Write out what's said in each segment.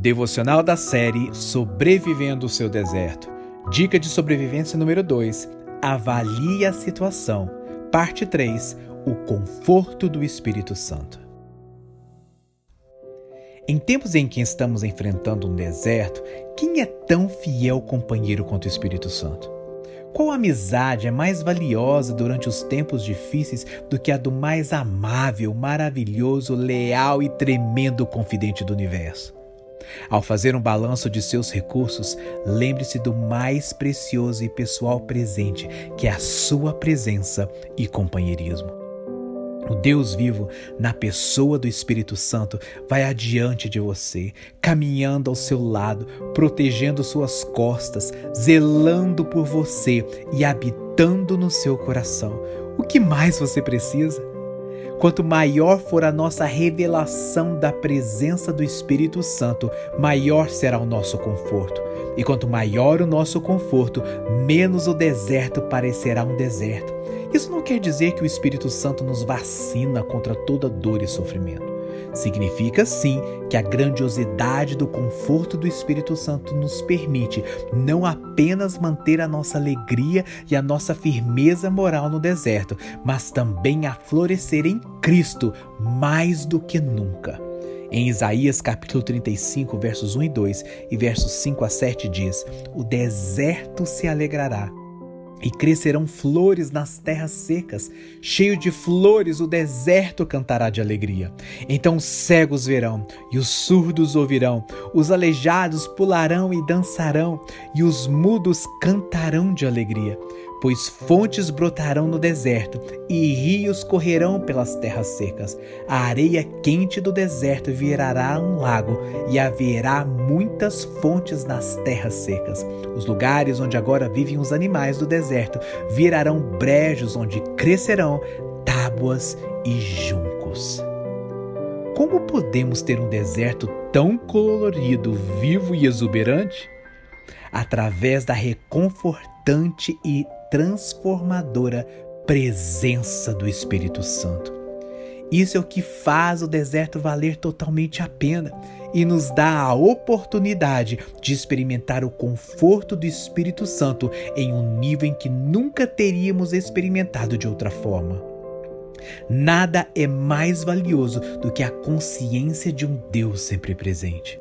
Devocional da série Sobrevivendo o seu deserto. Dica de sobrevivência número 2. Avalie a situação. Parte 3. O conforto do Espírito Santo. Em tempos em que estamos enfrentando um deserto, quem é tão fiel companheiro quanto o Espírito Santo? Qual amizade é mais valiosa durante os tempos difíceis do que a do mais amável, maravilhoso, leal e tremendo confidente do universo? Ao fazer um balanço de seus recursos, lembre-se do mais precioso e pessoal presente, que é a sua presença e companheirismo. O Deus vivo, na pessoa do Espírito Santo, vai adiante de você, caminhando ao seu lado, protegendo suas costas, zelando por você e habitando no seu coração. O que mais você precisa? Quanto maior for a nossa revelação da presença do Espírito Santo, maior será o nosso conforto. E quanto maior o nosso conforto, menos o deserto parecerá um deserto. Isso não quer dizer que o Espírito Santo nos vacina contra toda dor e sofrimento. Significa sim que a grandiosidade do conforto do Espírito Santo nos permite não apenas manter a nossa alegria e a nossa firmeza moral no deserto, mas também a florescer em Cristo mais do que nunca. Em Isaías capítulo 35, versos 1 e 2 e versos 5 a 7 diz: O deserto se alegrará e crescerão flores nas terras secas, cheio de flores o deserto cantará de alegria. Então os cegos verão, e os surdos ouvirão, os aleijados pularão e dançarão, e os mudos cantarão de alegria pois fontes brotarão no deserto e rios correrão pelas terras secas. A areia quente do deserto virará um lago e haverá muitas fontes nas terras secas. Os lugares onde agora vivem os animais do deserto virarão brejos onde crescerão tábuas e juncos. Como podemos ter um deserto tão colorido, vivo e exuberante? Através da reconfortante e transformadora presença do Espírito Santo. Isso é o que faz o deserto valer totalmente a pena e nos dá a oportunidade de experimentar o conforto do Espírito Santo em um nível em que nunca teríamos experimentado de outra forma. Nada é mais valioso do que a consciência de um Deus sempre presente.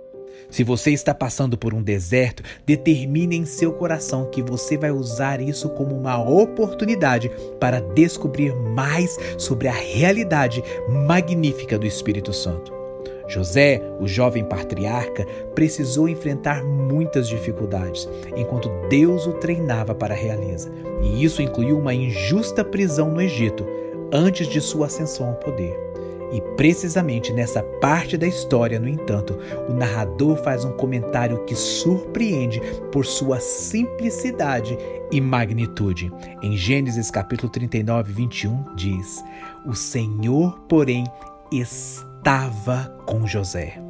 Se você está passando por um deserto, determine em seu coração que você vai usar isso como uma oportunidade para descobrir mais sobre a realidade magnífica do Espírito Santo. José, o jovem patriarca, precisou enfrentar muitas dificuldades, enquanto Deus o treinava para a realeza, e isso incluiu uma injusta prisão no Egito, antes de sua ascensão ao poder. E precisamente nessa parte da história, no entanto, o narrador faz um comentário que surpreende por sua simplicidade e magnitude. Em Gênesis capítulo 39, 21 diz: O Senhor, porém, estava com José.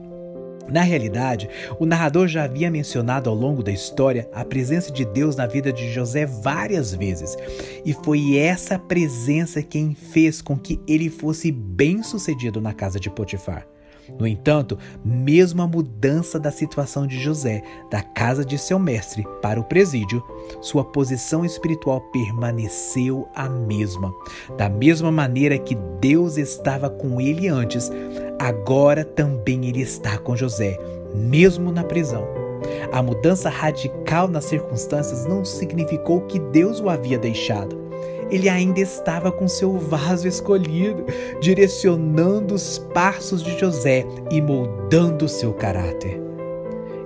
Na realidade, o narrador já havia mencionado ao longo da história a presença de Deus na vida de José várias vezes, e foi essa presença quem fez com que ele fosse bem-sucedido na casa de Potifar. No entanto, mesmo a mudança da situação de José da casa de seu mestre para o presídio, sua posição espiritual permaneceu a mesma. Da mesma maneira que Deus estava com ele antes, agora também ele está com José, mesmo na prisão. A mudança radical nas circunstâncias não significou que Deus o havia deixado ele ainda estava com seu vaso escolhido, direcionando os passos de José e moldando seu caráter.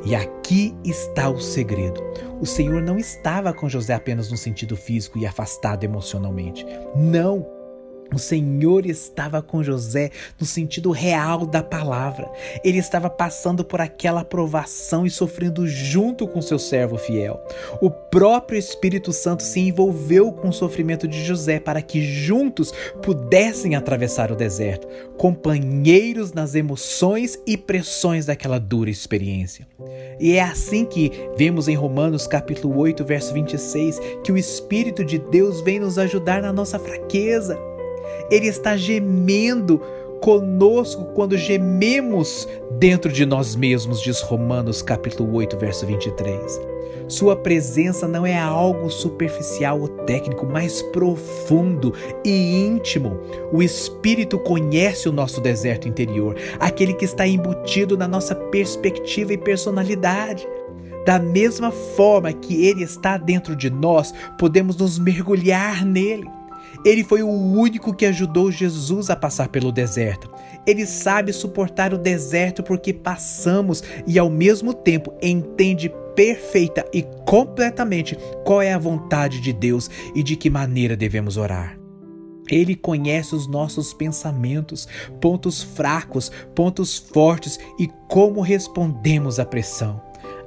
E aqui está o segredo. O Senhor não estava com José apenas no sentido físico e afastado emocionalmente. Não! O Senhor estava com José no sentido real da palavra. Ele estava passando por aquela provação e sofrendo junto com seu servo fiel. O próprio Espírito Santo se envolveu com o sofrimento de José para que juntos pudessem atravessar o deserto, companheiros nas emoções e pressões daquela dura experiência. E é assim que vemos em Romanos capítulo 8, verso 26, que o Espírito de Deus vem nos ajudar na nossa fraqueza ele está gemendo conosco quando gememos dentro de nós mesmos, diz Romanos capítulo 8, verso 23. Sua presença não é algo superficial ou técnico, mas profundo e íntimo. O Espírito conhece o nosso deserto interior, aquele que está embutido na nossa perspectiva e personalidade. Da mesma forma que ele está dentro de nós, podemos nos mergulhar nele. Ele foi o único que ajudou Jesus a passar pelo deserto. Ele sabe suportar o deserto porque passamos e, ao mesmo tempo, entende perfeita e completamente qual é a vontade de Deus e de que maneira devemos orar. Ele conhece os nossos pensamentos, pontos fracos, pontos fortes e como respondemos à pressão.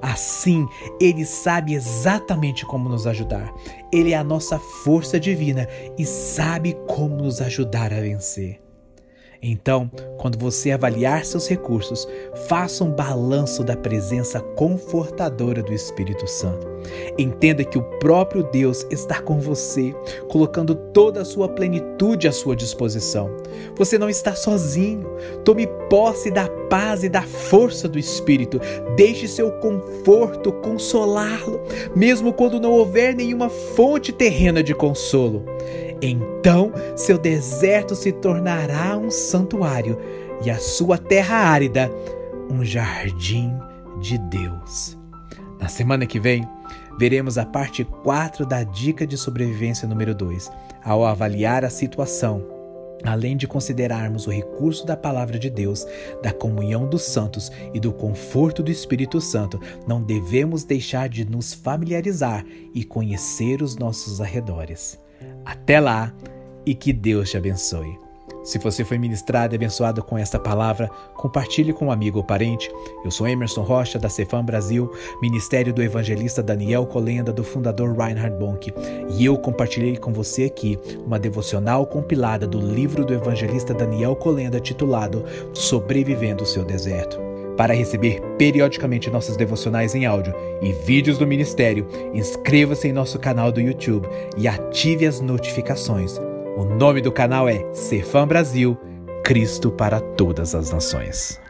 Assim, ele sabe exatamente como nos ajudar. Ele é a nossa força divina e sabe como nos ajudar a vencer. Então, quando você avaliar seus recursos, faça um balanço da presença confortadora do Espírito Santo. Entenda que o próprio Deus está com você, colocando toda a sua plenitude à sua disposição. Você não está sozinho. Tome posse da paz e da força do Espírito. Deixe seu conforto consolá-lo, mesmo quando não houver nenhuma fonte terrena de consolo. Então seu deserto se tornará um santuário e a sua terra árida um jardim de Deus. Na semana que vem, veremos a parte 4 da dica de sobrevivência número 2. Ao avaliar a situação, além de considerarmos o recurso da palavra de Deus, da comunhão dos santos e do conforto do Espírito Santo, não devemos deixar de nos familiarizar e conhecer os nossos arredores. Até lá e que Deus te abençoe. Se você foi ministrado e abençoado com esta palavra, compartilhe com um amigo ou parente. Eu sou Emerson Rocha, da Cefam Brasil, Ministério do Evangelista Daniel Colenda, do fundador Reinhard Bonk. E eu compartilhei com você aqui uma devocional compilada do livro do evangelista Daniel Colenda, titulado Sobrevivendo o Seu Deserto. Para receber periodicamente nossos devocionais em áudio e vídeos do ministério, inscreva-se em nosso canal do YouTube e ative as notificações. O nome do canal é Cefam Brasil, Cristo para todas as nações.